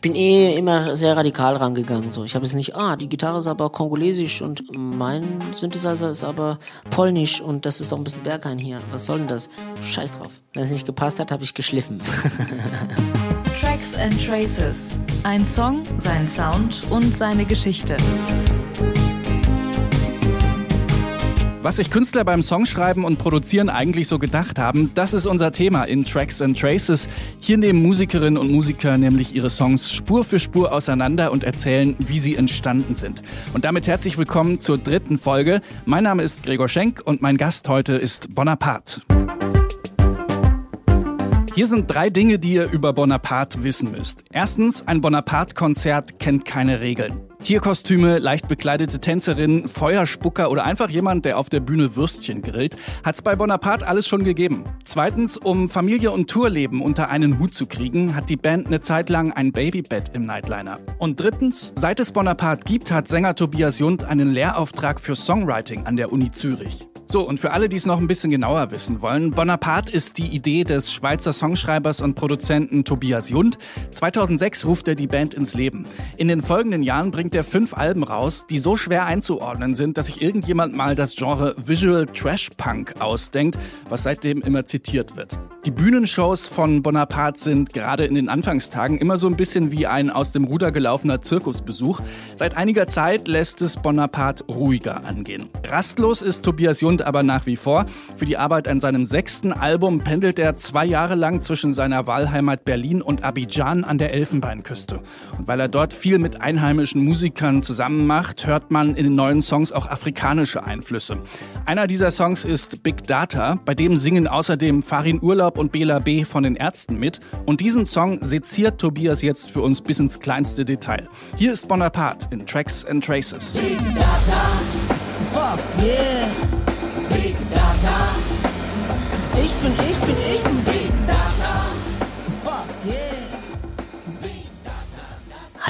Ich bin eh immer sehr radikal rangegangen. So. Ich habe es nicht, ah, die Gitarre ist aber kongolesisch und mein Synthesizer ist aber polnisch und das ist doch ein bisschen Berghain hier. Was soll denn das? Scheiß drauf. Wenn es nicht gepasst hat, habe ich geschliffen. Tracks and Traces. Ein Song, sein Sound und seine Geschichte. Was sich Künstler beim Songschreiben und Produzieren eigentlich so gedacht haben, das ist unser Thema in Tracks and Traces. Hier nehmen Musikerinnen und Musiker nämlich ihre Songs Spur für Spur auseinander und erzählen, wie sie entstanden sind. Und damit herzlich willkommen zur dritten Folge. Mein Name ist Gregor Schenk und mein Gast heute ist Bonaparte. Hier sind drei Dinge, die ihr über Bonaparte wissen müsst. Erstens, ein Bonaparte-Konzert kennt keine Regeln. Tierkostüme, leicht bekleidete Tänzerinnen, Feuerspucker oder einfach jemand, der auf der Bühne Würstchen grillt, hat's bei Bonaparte alles schon gegeben. Zweitens, um Familie und Tourleben unter einen Hut zu kriegen, hat die Band eine Zeit lang ein Babybett im Nightliner. Und drittens, seit es Bonaparte gibt, hat Sänger Tobias Jund einen Lehrauftrag für Songwriting an der Uni Zürich. So, und für alle, die es noch ein bisschen genauer wissen wollen, Bonaparte ist die Idee des Schweizer Songschreibers und Produzenten Tobias Jund. 2006 ruft er die Band ins Leben. In den folgenden Jahren bringt er fünf Alben raus, die so schwer einzuordnen sind, dass sich irgendjemand mal das Genre Visual Trash Punk ausdenkt, was seitdem immer zitiert wird. Die Bühnenshows von Bonaparte sind gerade in den Anfangstagen immer so ein bisschen wie ein aus dem Ruder gelaufener Zirkusbesuch. Seit einiger Zeit lässt es Bonaparte ruhiger angehen. Rastlos ist Tobias Jund aber nach wie vor. Für die Arbeit an seinem sechsten Album pendelt er zwei Jahre lang zwischen seiner Wahlheimat Berlin und Abidjan an der Elfenbeinküste. Und weil er dort viel mit einheimischen Musikern zusammen macht, hört man in den neuen Songs auch afrikanische Einflüsse. Einer dieser Songs ist Big Data, bei dem singen außerdem Farin Urlaub Urlaub und Bela B. von den Ärzten mit. Und diesen Song seziert Tobias jetzt für uns bis ins kleinste Detail. Hier ist Bonaparte in Tracks and Traces. Big Data, fuck yeah.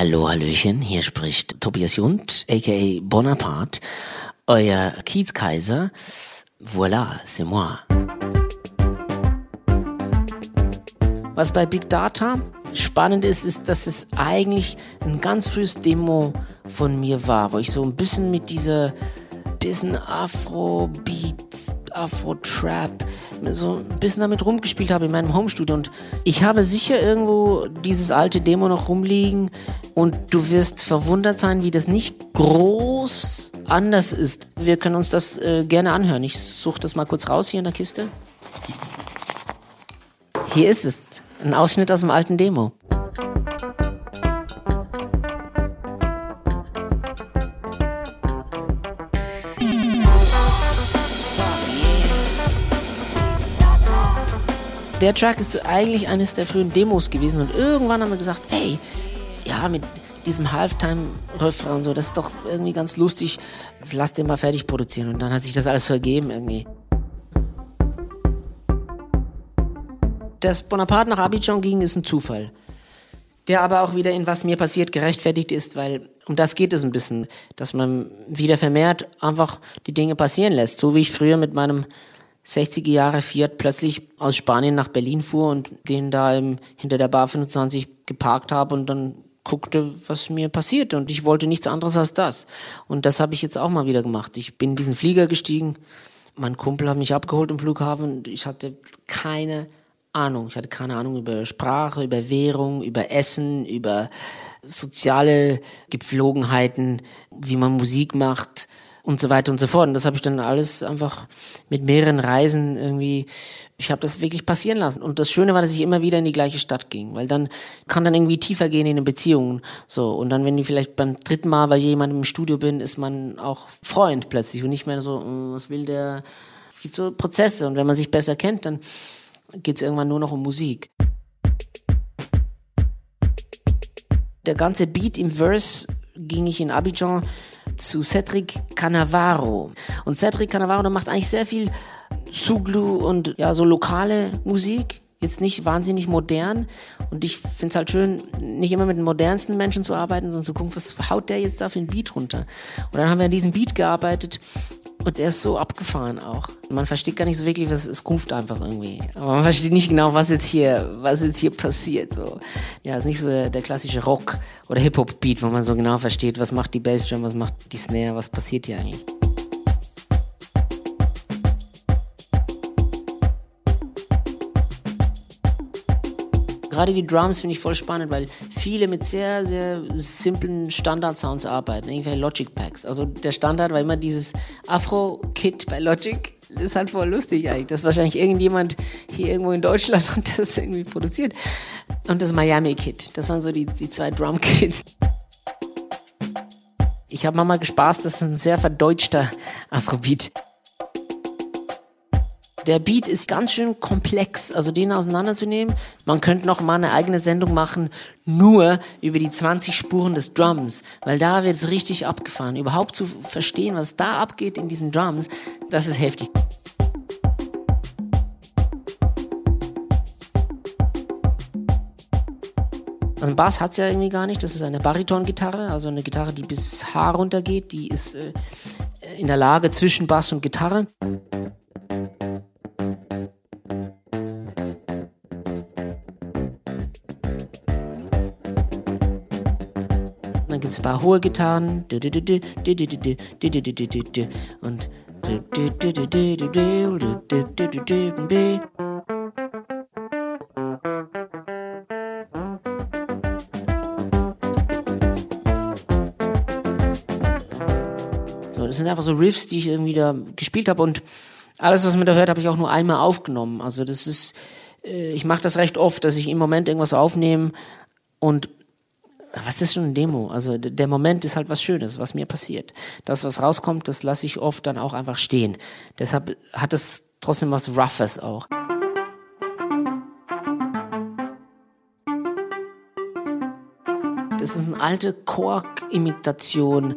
Hallo, Hallöchen, hier spricht Tobias Jund, aka Bonaparte, euer Kiezkaiser. Voilà, c'est moi. Was bei Big Data spannend ist, ist, dass es eigentlich ein ganz frühes Demo von mir war, wo ich so ein bisschen mit dieser bisschen Afro-Beat, Afro-Trap, so ein bisschen damit rumgespielt habe in meinem Homestudio. Und ich habe sicher irgendwo dieses alte Demo noch rumliegen und du wirst verwundert sein, wie das nicht groß anders ist. Wir können uns das äh, gerne anhören. Ich suche das mal kurz raus hier in der Kiste. Hier ist es. Ein Ausschnitt aus dem alten Demo. Der Track ist eigentlich eines der frühen Demos gewesen und irgendwann haben wir gesagt, ey, ja, mit diesem Halftime-Refrain und so, das ist doch irgendwie ganz lustig, lass den mal fertig produzieren. Und dann hat sich das alles so ergeben irgendwie. Dass Bonaparte nach Abidjan ging, ist ein Zufall. Der aber auch wieder in was mir passiert gerechtfertigt ist, weil um das geht es ein bisschen, dass man wieder vermehrt einfach die Dinge passieren lässt. So wie ich früher mit meinem 60er Jahre Fiat plötzlich aus Spanien nach Berlin fuhr und den da im, hinter der Bar 25 geparkt habe und dann guckte, was mir passierte. Und ich wollte nichts anderes als das. Und das habe ich jetzt auch mal wieder gemacht. Ich bin in diesen Flieger gestiegen. Mein Kumpel hat mich abgeholt im Flughafen und ich hatte keine Ahnung. Ich hatte keine Ahnung über Sprache, über Währung, über Essen, über soziale Gepflogenheiten, wie man Musik macht und so weiter und so fort. Und das habe ich dann alles einfach mit mehreren Reisen irgendwie, ich habe das wirklich passieren lassen. Und das Schöne war, dass ich immer wieder in die gleiche Stadt ging, weil dann kann dann irgendwie tiefer gehen in den Beziehungen. So und dann, wenn ich vielleicht beim dritten Mal bei jemandem im Studio bin, ist man auch Freund plötzlich und nicht mehr so, hm, was will der? Es gibt so Prozesse und wenn man sich besser kennt, dann geht es irgendwann nur noch um Musik. Der ganze Beat im Verse ging ich in Abidjan zu Cedric Cannavaro. Und Cedric Cannavaro macht eigentlich sehr viel Zuglu und ja, so lokale Musik. Jetzt nicht wahnsinnig modern. Und ich finde es halt schön, nicht immer mit den modernsten Menschen zu arbeiten, sondern zu gucken, was haut der jetzt da für ein Beat runter. Und dann haben wir an diesem Beat gearbeitet Und er ist so abgefahren auch. Man versteht gar nicht so wirklich, was es ruft einfach irgendwie. Aber man versteht nicht genau, was jetzt hier, was jetzt hier passiert. So. Ja, ist nicht so der, der klassische Rock- oder Hip-Hop-Beat, wo man so genau versteht, was macht die Bassdrum, was macht die Snare, was passiert hier eigentlich. Gerade die Drums finde ich voll spannend, weil viele mit sehr, sehr simplen Standard-Sounds arbeiten, irgendwelche Logic-Packs. Also der Standard war immer dieses Afro-Kit bei Logic. Das ist halt voll lustig eigentlich. Das ist wahrscheinlich irgendjemand hier irgendwo in Deutschland und das irgendwie produziert. Und das Miami-Kit. Das waren so die, die zwei Drum-Kits. Ich habe mal gespaßt, das ist ein sehr verdeutschter Afrobeat. Der Beat ist ganz schön komplex, also den auseinanderzunehmen. Man könnte noch mal eine eigene Sendung machen, nur über die 20 Spuren des Drums, weil da wird es richtig abgefahren. Überhaupt zu verstehen, was da abgeht in diesen Drums, das ist heftig. Also ein Bass hat es ja irgendwie gar nicht. Das ist eine Bariton-Gitarre, also eine Gitarre, die bis H runtergeht. Die ist äh, in der Lage zwischen Bass und Gitarre. Es ein paar hohe Gitarren und so, das sind einfach so Riffs, die ich irgendwie da gespielt habe und alles, was man da hört, habe ich auch nur einmal aufgenommen. Also das ist, ich mache das recht oft, dass ich im Moment irgendwas aufnehme und was ist schon eine Demo? Also der Moment ist halt was Schönes, was mir passiert. Das, was rauskommt, das lasse ich oft dann auch einfach stehen. Deshalb hat es trotzdem was Roughes auch. Das ist eine alte Korg-Imitation.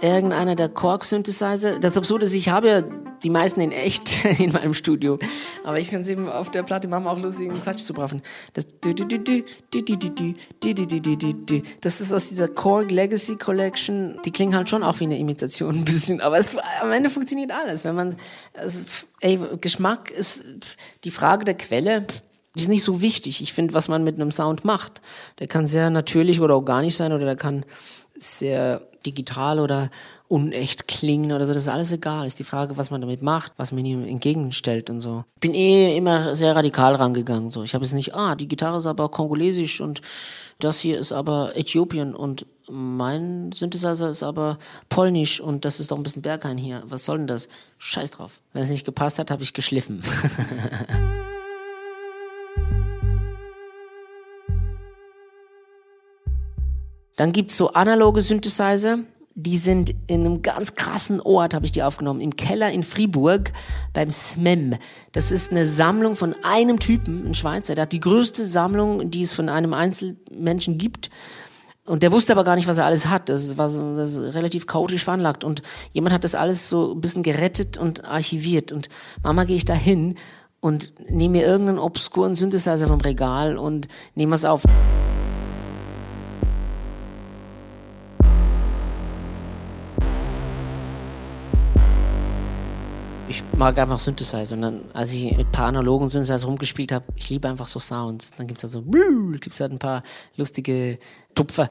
Irgendeiner der Korg-Synthesizer. Das Absurde ist, ich habe ja die meisten in echt in meinem Studio. Aber ich kann es eben auf der Platte machen, auch lustigen Quatsch zu braffen. Das das ist aus dieser Korg Legacy Collection. Die klingen halt schon auch wie eine Imitation ein bisschen, aber es, am Ende funktioniert alles. Wenn man, also, ey, Geschmack ist die Frage der Quelle. Die ist nicht so wichtig. Ich finde, was man mit einem Sound macht, der kann sehr natürlich oder organisch sein oder der kann sehr digital oder unecht klingen oder so, das ist alles egal. Ist die Frage, was man damit macht, was man ihm entgegenstellt und so. Ich bin eh immer sehr radikal rangegangen. So. Ich habe es nicht, ah, die Gitarre ist aber kongolesisch und das hier ist aber Äthiopien und mein Synthesizer ist aber polnisch und das ist doch ein bisschen Berghain hier. Was soll denn das? Scheiß drauf. Wenn es nicht gepasst hat, habe ich geschliffen. Dann gibt's so analoge Synthesizer, die sind in einem ganz krassen Ort, habe ich die aufgenommen, im Keller in Fribourg beim SMEM. Das ist eine Sammlung von einem Typen, ein Schweizer, der hat die größte Sammlung, die es von einem Einzelmenschen gibt. Und der wusste aber gar nicht, was er alles hat. Das war so, das relativ chaotisch veranlagt. Und jemand hat das alles so ein bisschen gerettet und archiviert. Und Mama gehe ich da hin und nehme mir irgendeinen obskuren Synthesizer vom Regal und nehme es auf. Ich mag einfach Synthesizer. Und dann, als ich mit ein paar analogen Synthesizer rumgespielt habe, ich liebe einfach so Sounds. Dann gibt's da so, gibt's halt ein paar lustige Tupfer.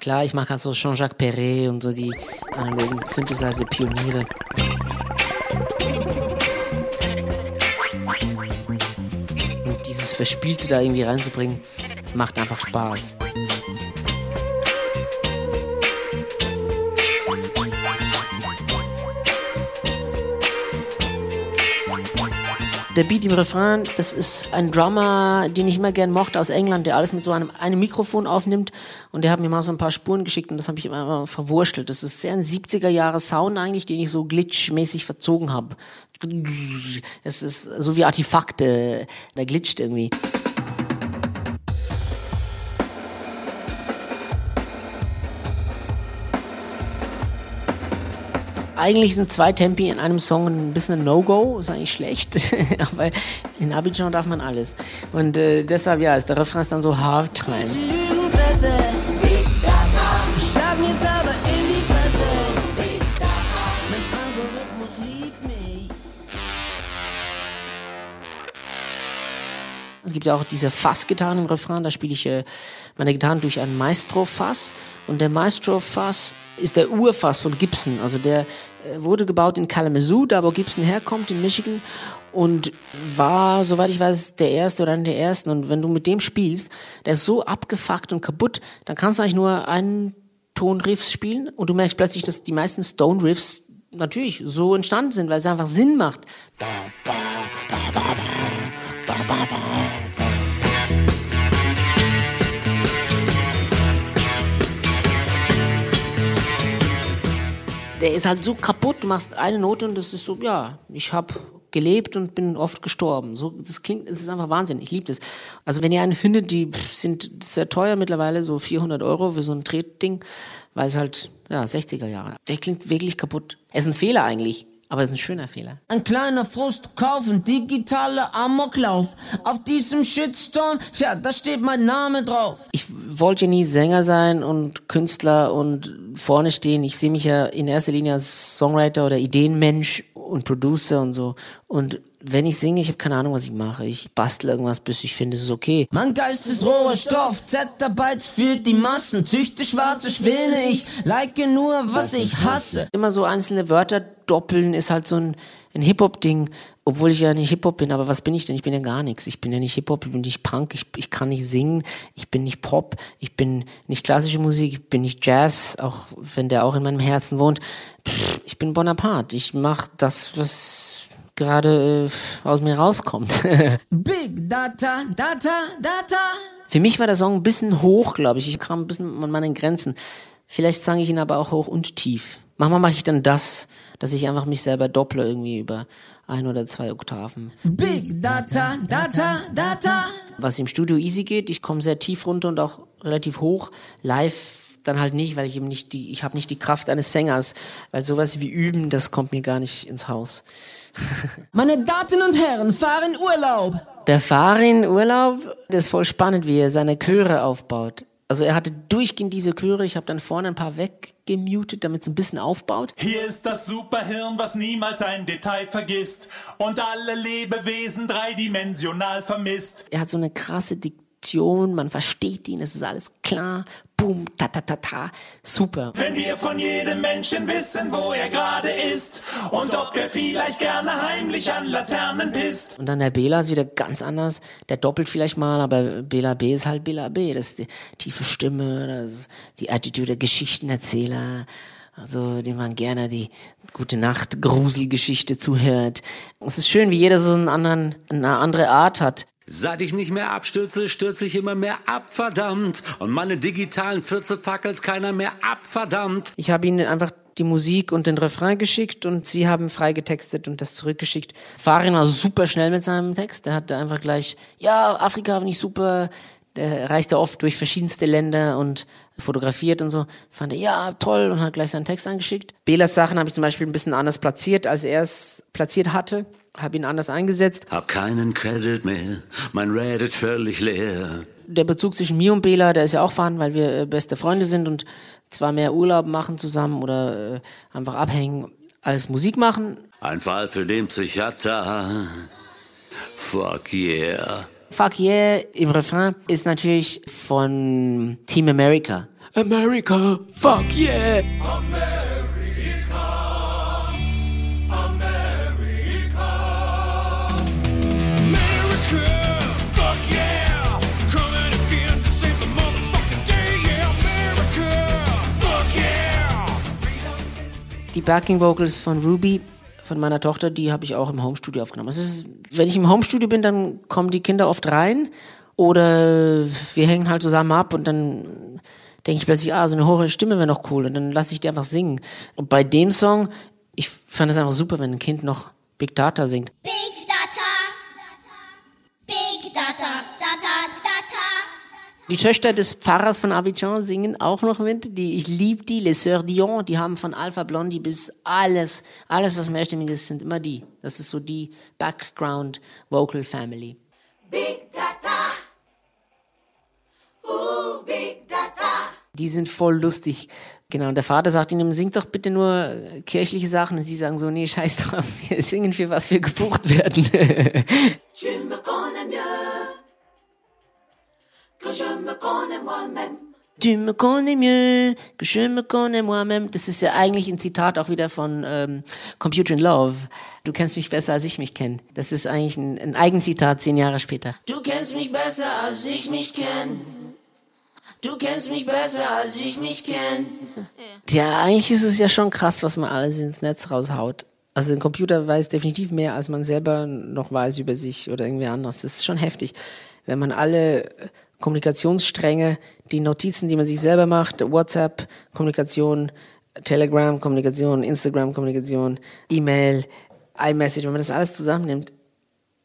Klar, ich mag halt so Jean-Jacques Perret und so die analogen Synthesizer-Pioniere. Und dieses Verspielte da irgendwie reinzubringen, das macht einfach Spaß. Der Beat im Refrain, das ist ein Drummer, den ich immer gern mochte aus England, der alles mit so einem, einem Mikrofon aufnimmt. Und der hat mir mal so ein paar Spuren geschickt und das habe ich immer verwurschtelt. Das ist sehr ein 70er Jahre Sound eigentlich, den ich so glitchmäßig verzogen habe. Es ist so wie Artefakte, der glitscht irgendwie. eigentlich sind zwei Tempi in einem Song ein bisschen ein No-Go, ist eigentlich schlecht, aber in Abidjan darf man alles. Und äh, deshalb, ja, ist der Refrain dann so hard time. Es gibt ja auch diese Fassgitarren im Refrain, da spiele ich äh, meine Gitarren durch ein Maestro-Fass. Und der Maestro-Fass ist der Urfass von Gibson. Also der äh, wurde gebaut in Kalamazoo, da wo Gibson herkommt, in Michigan. Und war, soweit ich weiß, der erste oder einer der ersten. Und wenn du mit dem spielst, der ist so abgefuckt und kaputt, dann kannst du eigentlich nur einen Ton Riffs spielen und du merkst plötzlich, dass die meisten Stone Riffs natürlich so entstanden sind, weil es einfach Sinn macht. Ba, ba, ba, Der ist halt so kaputt, du machst eine Note und das ist so, ja, ich habe gelebt und bin oft gestorben. So, das klingt, es ist einfach Wahnsinn. Ich liebe das. Also wenn ihr einen findet, die sind sehr teuer mittlerweile, so 400 Euro für so ein Tretding, weil es halt, ja, 60er Jahre. Der klingt wirklich kaputt. Er ist ein Fehler eigentlich. Aber es ist ein schöner Fehler. Ein kleiner Frust kaufen, digitale Amoklauf. Auf diesem Shitstorm, ja, da steht mein Name drauf. Ich wollte ja nie Sänger sein und Künstler und vorne stehen. Ich sehe mich ja in erster Linie als Songwriter oder Ideenmensch und Producer und so. Und wenn ich singe, ich habe keine Ahnung, was ich mache. Ich bastle irgendwas, bis ich finde, es ist okay. Mein Geist ist roher Stoff, Zettabytes für die Massen. Züchte schwarze Schwäne, ich like nur, was ich hasse. Immer so einzelne Wörter doppeln ist halt so ein, ein Hip-Hop-Ding, obwohl ich ja nicht Hip-Hop bin. Aber was bin ich denn? Ich bin ja gar nichts. Ich bin ja nicht Hip-Hop, ich bin nicht Punk, ich, ich kann nicht singen, ich bin nicht Pop, ich bin nicht klassische Musik, ich bin nicht Jazz, auch wenn der auch in meinem Herzen wohnt. Pff, ich bin Bonaparte. Ich mache das, was gerade äh, aus mir rauskommt. Big Data, Data, Data. Für mich war der Song ein bisschen hoch, glaube ich. Ich kam ein bisschen an meine Grenzen. Vielleicht sang ich ihn aber auch hoch und tief. Manchmal mache ich dann das, dass ich einfach mich selber dopple irgendwie über ein oder zwei Oktaven. Big Data, Data, Data. Was im Studio easy geht, ich komme sehr tief runter und auch relativ hoch. Live dann halt nicht, weil ich eben nicht die, ich habe nicht die Kraft eines Sängers, weil sowas wie üben, das kommt mir gar nicht ins Haus. Meine Damen und Herren, fahren Urlaub. Der Farin Urlaub, das ist voll spannend, wie er seine Chöre aufbaut. Also er hatte durchgehend diese Chöre, ich habe dann vorne ein paar weggemutet, damit es ein bisschen aufbaut. Hier ist das Superhirn, was niemals ein Detail vergisst und alle Lebewesen dreidimensional vermisst. Er hat so eine krasse Diktion, man versteht ihn, es ist alles klar, boom, ta ta ta ta, super. Wenn wir von jedem Menschen wissen, wo er gerade ist und ob er vielleicht gerne heimlich an Laternen pisst. Und dann der Bela ist wieder ganz anders, der doppelt vielleicht mal, aber Bela B ist halt Bela B, das ist die tiefe Stimme, das ist die Attitude der Geschichtenerzähler. Also, dem man gerne die gute Nacht Gruselgeschichte zuhört. Es ist schön, wie jeder so einen anderen, eine andere Art hat. Seit ich nicht mehr abstürze, stürze ich immer mehr ab, verdammt. Und meine digitalen Fürze fackelt keiner mehr ab, verdammt. Ich habe ihnen einfach die Musik und den Refrain geschickt und sie haben freigetextet und das zurückgeschickt. Farin war super schnell mit seinem Text. Der hatte einfach gleich, ja, Afrika finde ich super. Der reiste oft durch verschiedenste Länder und fotografiert und so. Fand er, ja, toll und hat gleich seinen Text angeschickt. Belas Sachen habe ich zum Beispiel ein bisschen anders platziert, als er es platziert hatte. Habe ihn anders eingesetzt. Hab keinen Credit mehr, mein Reddit völlig leer. Der Bezug zwischen mir und Bela, der ist ja auch vorhanden, weil wir äh, beste Freunde sind und zwar mehr Urlaub machen zusammen oder äh, einfach abhängen als Musik machen. Ein Fall für den Psychiater. Fuck yeah. Fuck yeah im Refrain ist natürlich von Team America. America, fuck yeah. America, Die Backing Vocals von Ruby, von meiner Tochter, die habe ich auch im Homestudio aufgenommen. Es ist, wenn ich im Homestudio bin, dann kommen die Kinder oft rein oder wir hängen halt zusammen ab und dann denke ich plötzlich, ah, so eine hohe Stimme wäre noch cool und dann lasse ich die einfach singen. Und bei dem Song, ich fand es einfach super, wenn ein Kind noch Big Data singt. Big Data. Big. Die Töchter des Pfarrers von Abidjan singen auch noch mit. Die, ich liebe die, Les Sœurs Dion, die haben von Alpha Blondie bis alles, alles was mehrstimmig ist, sind immer die. Das ist so die Background Vocal Family. Big Data. Ooh, Big Data. Die sind voll lustig. Genau, und der Vater sagt ihnen, singt doch bitte nur äh, kirchliche Sachen. Und sie sagen so, nee, scheiß drauf, wir singen für was wir gebucht werden. Que je me connais moi-même. Tu me connais mieux, que je me connais moi-même. Das ist ja eigentlich ein Zitat auch wieder von ähm, Computer in Love. Du kennst mich besser, als ich mich kenne. Das ist eigentlich ein, ein Eigenzitat zehn Jahre später. Du kennst mich besser, als ich mich kenn. Du kennst mich besser, als ich mich kenn. Ja, eigentlich ist es ja schon krass, was man alles ins Netz raushaut. Also ein Computer weiß definitiv mehr, als man selber noch weiß über sich oder irgendwie anders. Das ist schon heftig. Wenn man alle Kommunikationsstränge, die Notizen, die man sich selber macht, WhatsApp, Kommunikation, Telegram, Kommunikation, Instagram, Kommunikation, E-Mail, iMessage, wenn man das alles zusammennimmt,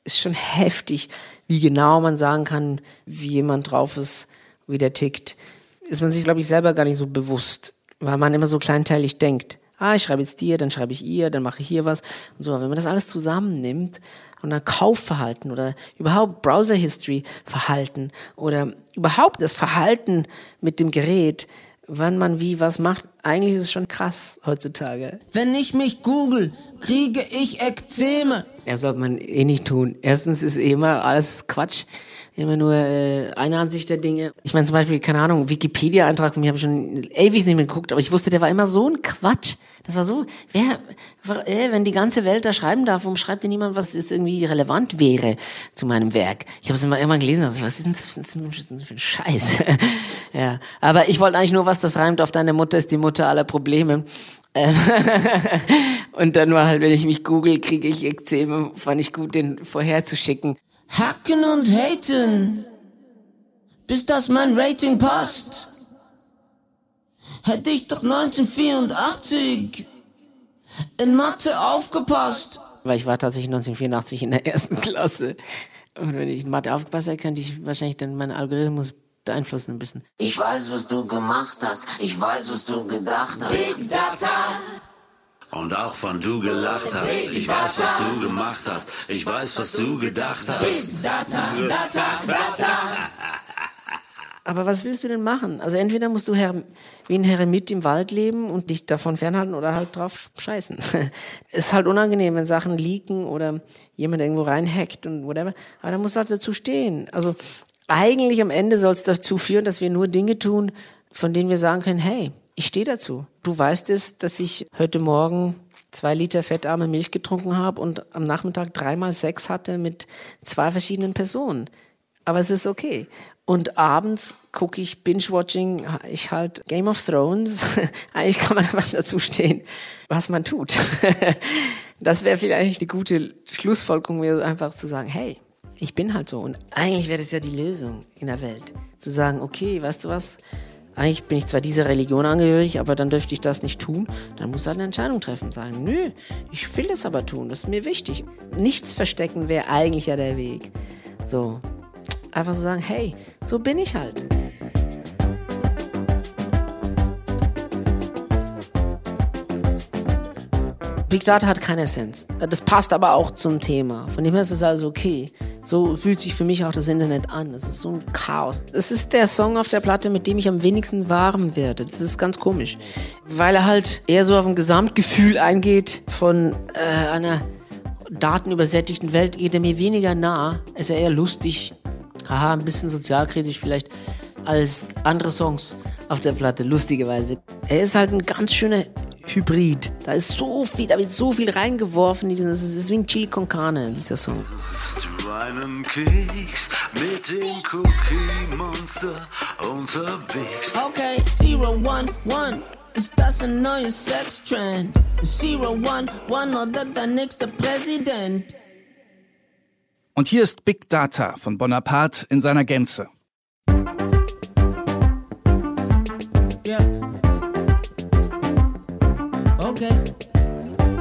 ist schon heftig, wie genau man sagen kann, wie jemand drauf ist, wie der tickt. Ist man sich, glaube ich, selber gar nicht so bewusst, weil man immer so kleinteilig denkt. Ah, ich schreibe jetzt dir, dann schreibe ich ihr, dann mache ich hier was und so. Aber wenn man das alles zusammennimmt und dann Kaufverhalten oder überhaupt Browser History Verhalten oder überhaupt das Verhalten mit dem Gerät, wann man wie was macht, eigentlich ist es schon krass heutzutage. Wenn ich mich google, kriege ich Ekzeme. Ja, sollte man eh nicht tun. Erstens ist eh immer alles Quatsch. Immer nur äh, eine Ansicht der Dinge. Ich meine zum Beispiel, keine Ahnung, Wikipedia-Eintrag von mir habe ich schon ewig nicht mehr geguckt, aber ich wusste, der war immer so ein Quatsch. Das war so, wer, äh, wenn die ganze Welt da schreiben darf, warum schreibt denn niemand, was jetzt irgendwie relevant wäre zu meinem Werk? Ich habe es immer immer gelesen, also was ist denn das ist das für ein Scheiß? ja, aber ich wollte eigentlich nur, was das reimt auf deine Mutter ist die Mutter aller Probleme. Und dann war halt, wenn ich mich google, kriege ich Ekzeme, fand ich gut, den vorherzuschicken. Hacken und haten, bis das mein Rating passt. Hätte ich doch 1984 in Mathe aufgepasst. Weil ich war tatsächlich 1984 in der ersten Klasse. Und wenn ich in Mathe aufgepasst hätte, könnte ich wahrscheinlich dann meinen Algorithmus beeinflussen ein bisschen. Ich weiß, was du gemacht hast. Ich weiß, was du gedacht hast. Big Data. Und auch wann du gelacht hast. Ich weiß, was du gemacht hast. Ich weiß, was du gedacht hast. Data, Data, Data. Aber was willst du denn machen? Also entweder musst du her wie ein Heremit im Wald leben und dich davon fernhalten oder halt drauf scheißen. ist halt unangenehm, wenn Sachen leaken oder jemand irgendwo reinhackt und whatever. Aber da musst du halt dazu stehen. Also eigentlich am Ende soll es dazu führen, dass wir nur Dinge tun, von denen wir sagen können, hey, ich stehe dazu. Du weißt es, dass ich heute Morgen zwei Liter fettarme Milch getrunken habe und am Nachmittag dreimal Sex hatte mit zwei verschiedenen Personen. Aber es ist okay. Und abends gucke ich Binge-Watching, ich halt Game of Thrones. Eigentlich kann man einfach dazu stehen, was man tut. Das wäre vielleicht eine gute Schlussfolgerung, mir einfach zu sagen, hey, ich bin halt so. Und eigentlich wäre das ja die Lösung in der Welt. Zu sagen, okay, weißt du was? Eigentlich bin ich zwar dieser Religion angehörig, aber dann dürfte ich das nicht tun. Dann muss halt eine Entscheidung treffen. Sagen, nö, ich will das aber tun. Das ist mir wichtig. Nichts verstecken wäre eigentlich ja der Weg. So, einfach so sagen, hey, so bin ich halt. Big Data hat keine Essenz. Das passt aber auch zum Thema. Von dem her ist es also okay. So fühlt sich für mich auch das Internet an. Es ist so ein Chaos. Es ist der Song auf der Platte, mit dem ich am wenigsten warm werde. Das ist ganz komisch. Weil er halt eher so auf ein Gesamtgefühl eingeht von äh, einer datenübersättigten Welt, geht er mir weniger nah. Ist er eher lustig, haha, ein bisschen sozialkritisch vielleicht, als andere Songs auf der Platte, lustigerweise. Er ist halt ein ganz schöner Hybrid. Da ist so viel, da wird so viel reingeworfen. Das ist wie ein Chili con Carne, dieser Song. du einen Keks mit dem Cookie Monster unterwegs? Okay, Zero One One. Ist das ein neues Sextrend? Zero One One oder der nächste Präsident? Und hier ist Big Data von Bonaparte in seiner Gänze. Ja. Okay.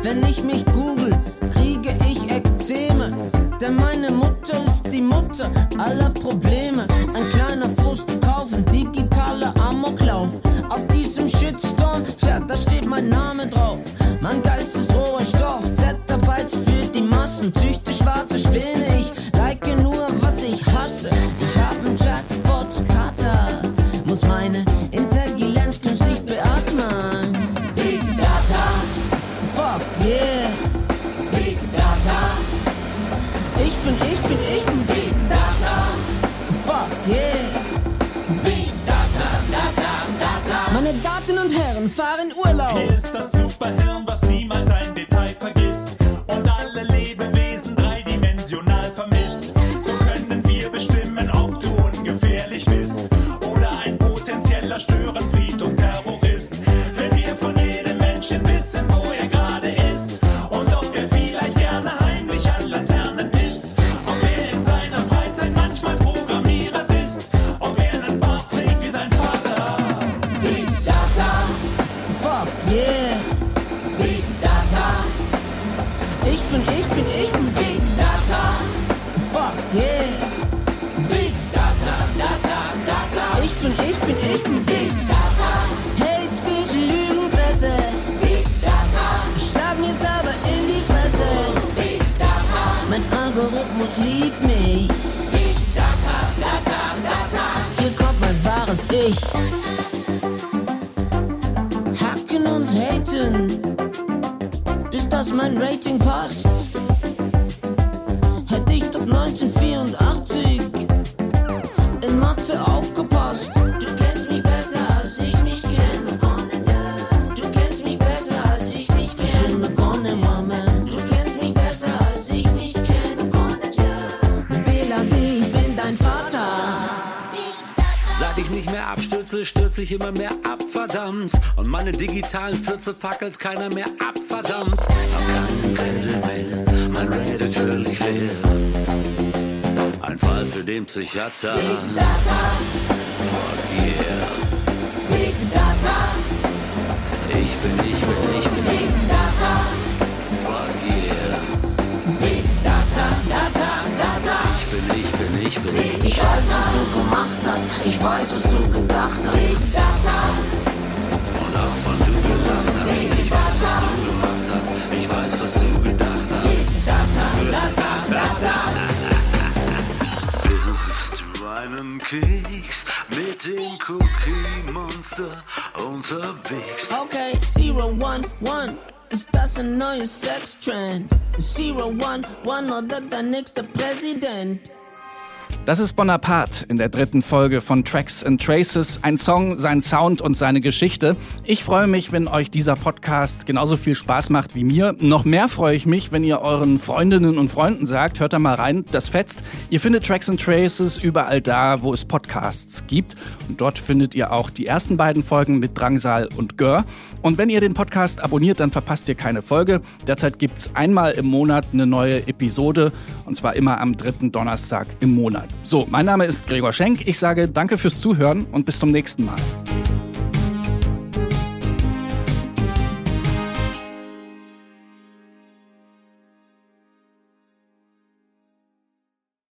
Wenn ich mich google, kriege ich Ekzeme. Denn meine Mutter ist die Mutter aller Probleme. Ein kleiner Frust kaufen, digitaler Amoklauf. Auf diesem Shitstorm, ja, da steht mein Name drauf. Mein Geist ist roher Hacken und haten, bis das mein Rating passt. Nicht mehr abstürze, stürze ich immer mehr ab, verdammt. Und meine digitalen Pfütze fackelt keiner mehr ab, verdammt. Hab keinen Credit mehr, mein Reddit völlig leer. Ein Fall für den Psychiater. Big unterwegs? Okay, Zero One One. Ist das ein neues Sextrend? Zero One One oder der nächste Präsident? Das ist Bonaparte in der dritten Folge von Tracks and Traces. Ein Song, sein Sound und seine Geschichte. Ich freue mich, wenn euch dieser Podcast genauso viel Spaß macht wie mir. Noch mehr freue ich mich, wenn ihr euren Freundinnen und Freunden sagt, hört da mal rein, das fetzt. Ihr findet Tracks and Traces überall da, wo es Podcasts gibt. Und dort findet ihr auch die ersten beiden Folgen mit Drangsal und Gör. Und wenn ihr den Podcast abonniert, dann verpasst ihr keine Folge. Derzeit gibt's einmal im Monat eine neue Episode. Und zwar immer am dritten Donnerstag im Monat. So, mein Name ist Gregor Schenk. Ich sage danke fürs Zuhören und bis zum nächsten Mal.